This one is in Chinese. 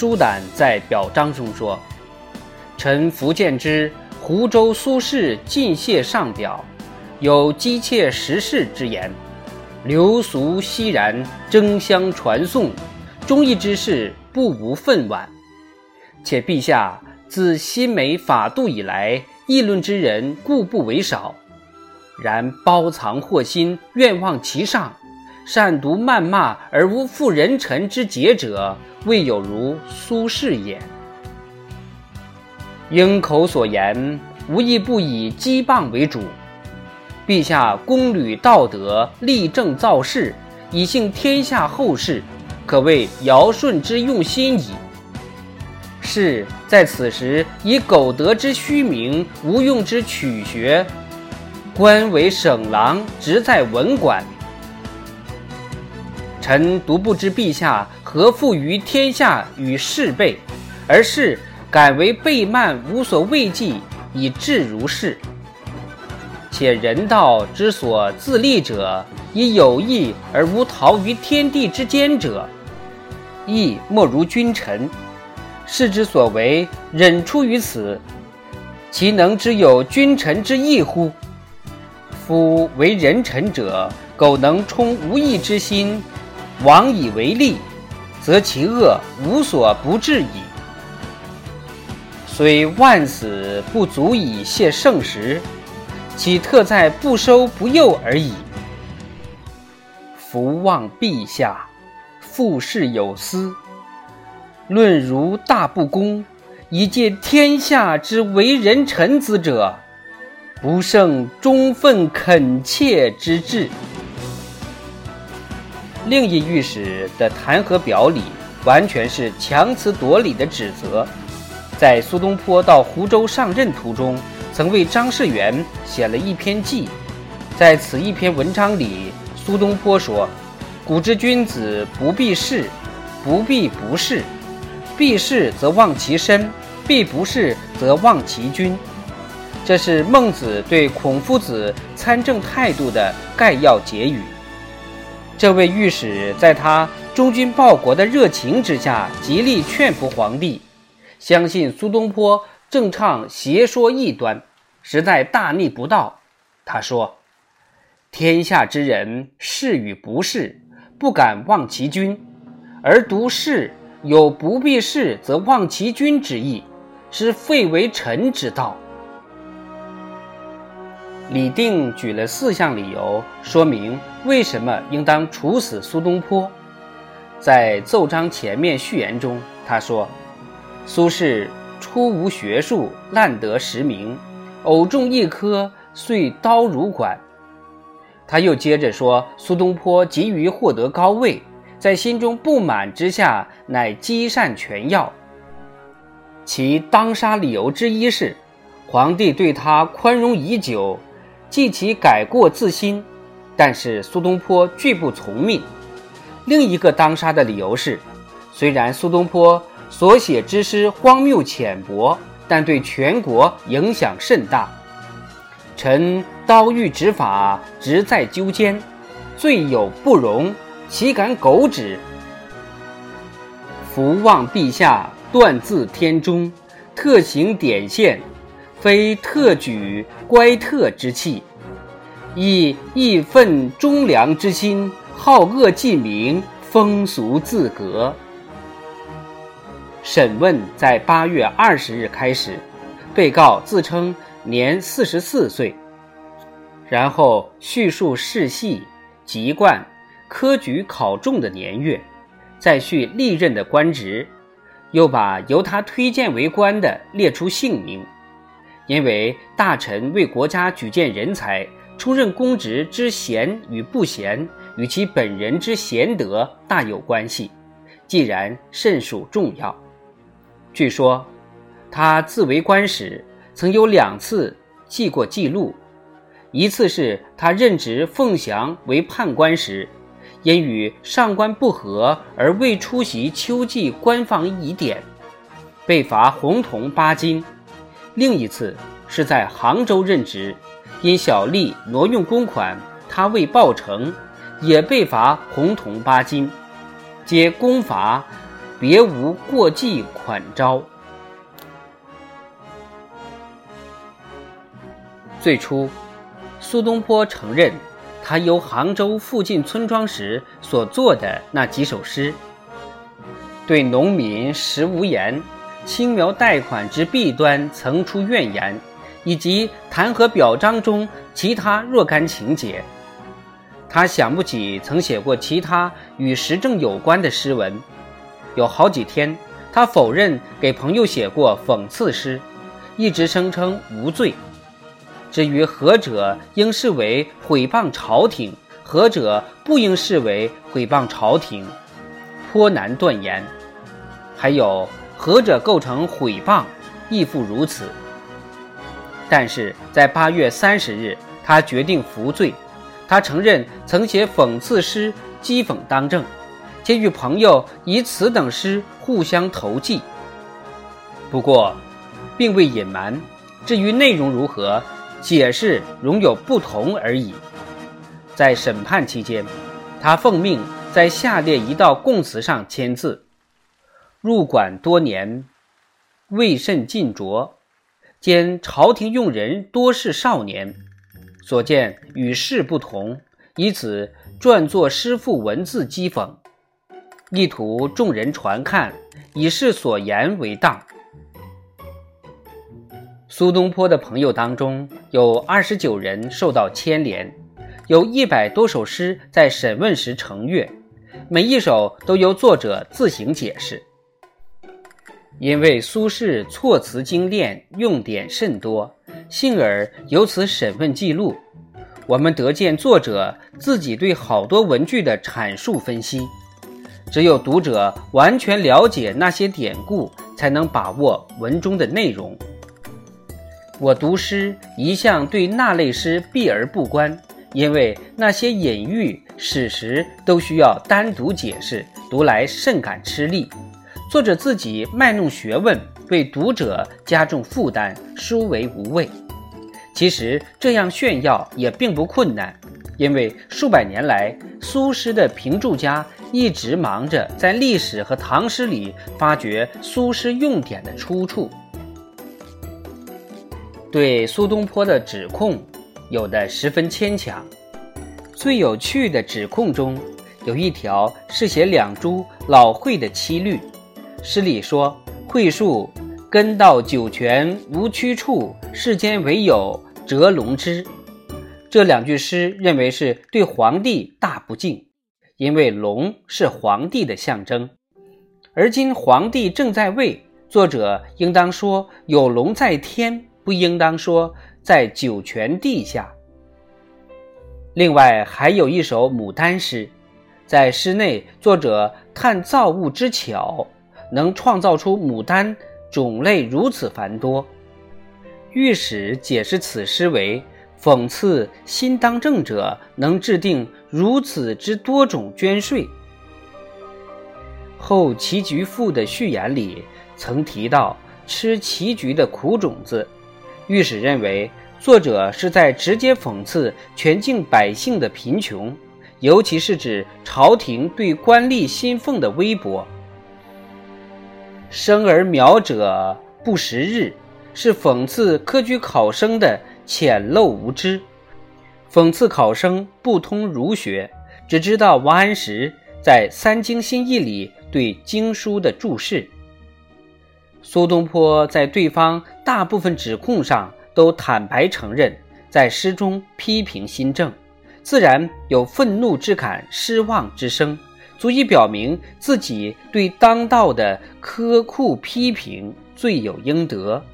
舒胆在表彰中说：“臣福建之湖州苏轼进谢上表，有机切时事之言，流俗熙然，争相传颂，忠义之士不无愤惋。且陛下自新美法度以来，议论之人固不为少，然包藏祸心，愿望其上。”善读谩骂而无负人臣之节者，未有如苏轼也。应口所言，无一不以讥谤为主。陛下公履道德，立正造事，以幸天下后世，可谓尧舜之用心矣。是在此时以苟得之虚名，无用之曲学，官为省郎，职在文馆。臣独不知陛下何负于天下与士辈，而是敢为背慢无所畏忌，以至如是。且人道之所自立者，以有义而无逃于天地之间者，亦莫如君臣。士之所为，忍出于此，其能之有君臣之义乎？夫为人臣者，苟能充无义之心。王以为利，则其恶无所不至矣。虽万死不足以谢圣时，岂特在不收不诱而已？福望陛下，复事有司。论如大不公，以借天下之为人臣子者，不胜忠愤恳切之志。另一御史的弹劾表里，完全是强词夺理的指责。在苏东坡到湖州上任途中，曾为张士元写了一篇记。在此一篇文章里，苏东坡说：“古之君子不避事，不避不是；避事则忘其身，避不是则忘其君。”这是孟子对孔夫子参政态度的概要结语。这位御史在他忠君报国的热情之下，极力劝服皇帝，相信苏东坡正唱邪说异端，实在大逆不道。他说：“天下之人，是与不是，不敢忘其君；而独是有不必是则忘其君之意，是废为臣之道。”李定举了四项理由，说明为什么应当处死苏东坡。在奏章前面序言中，他说：“苏轼初无学术，滥得实名，偶中一科，遂刀如管。”他又接着说：“苏东坡急于获得高位，在心中不满之下，乃积善全要。其当杀理由之一是，皇帝对他宽容已久。”记其改过自新，但是苏东坡拒不从命。另一个当杀的理由是，虽然苏东坡所写之诗荒谬浅薄，但对全国影响甚大。臣刀欲执法，直在纠间，罪有不容，岂敢苟止？福望陛下断字天中，特行典献。非特举乖特之气，亦义愤忠良之心，好恶记名，风俗自革。审问在八月二十日开始，被告自称年四十四岁，然后叙述世系、籍贯、科举考中的年月，再叙历任的官职，又把由他推荐为官的列出姓名。因为大臣为国家举荐人才、出任公职之贤与不贤，与其本人之贤德大有关系，既然甚属重要。据说，他自为官时，曾有两次记过记录，一次是他任职凤翔为判官时，因与上官不和而未出席秋季官方仪典，被罚红铜八斤。另一次是在杭州任职，因小吏挪用公款，他未报成，也被罚红铜八斤，皆公罚别无过继款招。最初，苏东坡承认，他游杭州附近村庄时所作的那几首诗，对农民食无盐、轻描贷款之弊端层出怨言，以及弹劾表彰中其他若干情节。他想不起曾写过其他与时政有关的诗文。有好几天，他否认给朋友写过讽刺诗，一直声称无罪。至于何者应视为毁谤朝廷，何者不应视为毁谤朝廷，颇难断言。还有何者构成毁谤，亦复如此。但是在八月三十日，他决定服罪。他承认曾写讽刺诗讥讽当政，且与朋友以此等诗互相投寄。不过，并未隐瞒。至于内容如何，解释仍有不同而已。在审判期间，他奉命在下列一道供词上签字：“入馆多年，未甚尽着，兼朝廷用人多是少年，所见与世不同，以此撰作诗赋文字讥讽，意图众人传看，以示所言为当。”苏东坡的朋友当中有二十九人受到牵连，有一百多首诗在审问时成阅，每一首都由作者自行解释。因为苏轼措辞精炼，用典甚多，幸而有此审问记录，我们得见作者自己对好多文句的阐述分析。只有读者完全了解那些典故，才能把握文中的内容。我读诗一向对那类诗避而不观，因为那些隐喻、史实都需要单独解释，读来甚感吃力。作者自己卖弄学问，为读者加重负担，殊为无味。其实这样炫耀也并不困难，因为数百年来，苏诗的评注家一直忙着在历史和唐诗里发掘苏诗用典的出处。对苏东坡的指控，有的十分牵强。最有趣的指控中，有一条是写两株老桧的七律。诗里说：“桧树根到九泉无曲处，世间唯有折龙枝。”这两句诗认为是对皇帝大不敬，因为龙是皇帝的象征。而今皇帝正在位，作者应当说有龙在天。不应当说在九泉地下。另外还有一首牡丹诗，在诗内作者叹造物之巧，能创造出牡丹种类如此繁多。御史解释此诗为讽刺新当政者能制定如此之多种捐税。后棋局赋的序言里曾提到吃棋局的苦种子。御史认为，作者是在直接讽刺全境百姓的贫穷，尤其是指朝廷对官吏薪俸的微薄。生而苗者不识日，是讽刺科举考生的浅陋无知，讽刺考生不通儒学，只知道王安石在《三经新义》里对经书的注释。苏东坡在对方大部分指控上都坦白承认，在诗中批评新政，自然有愤怒之感、失望之声，足以表明自己对当道的苛酷批评罪有应得。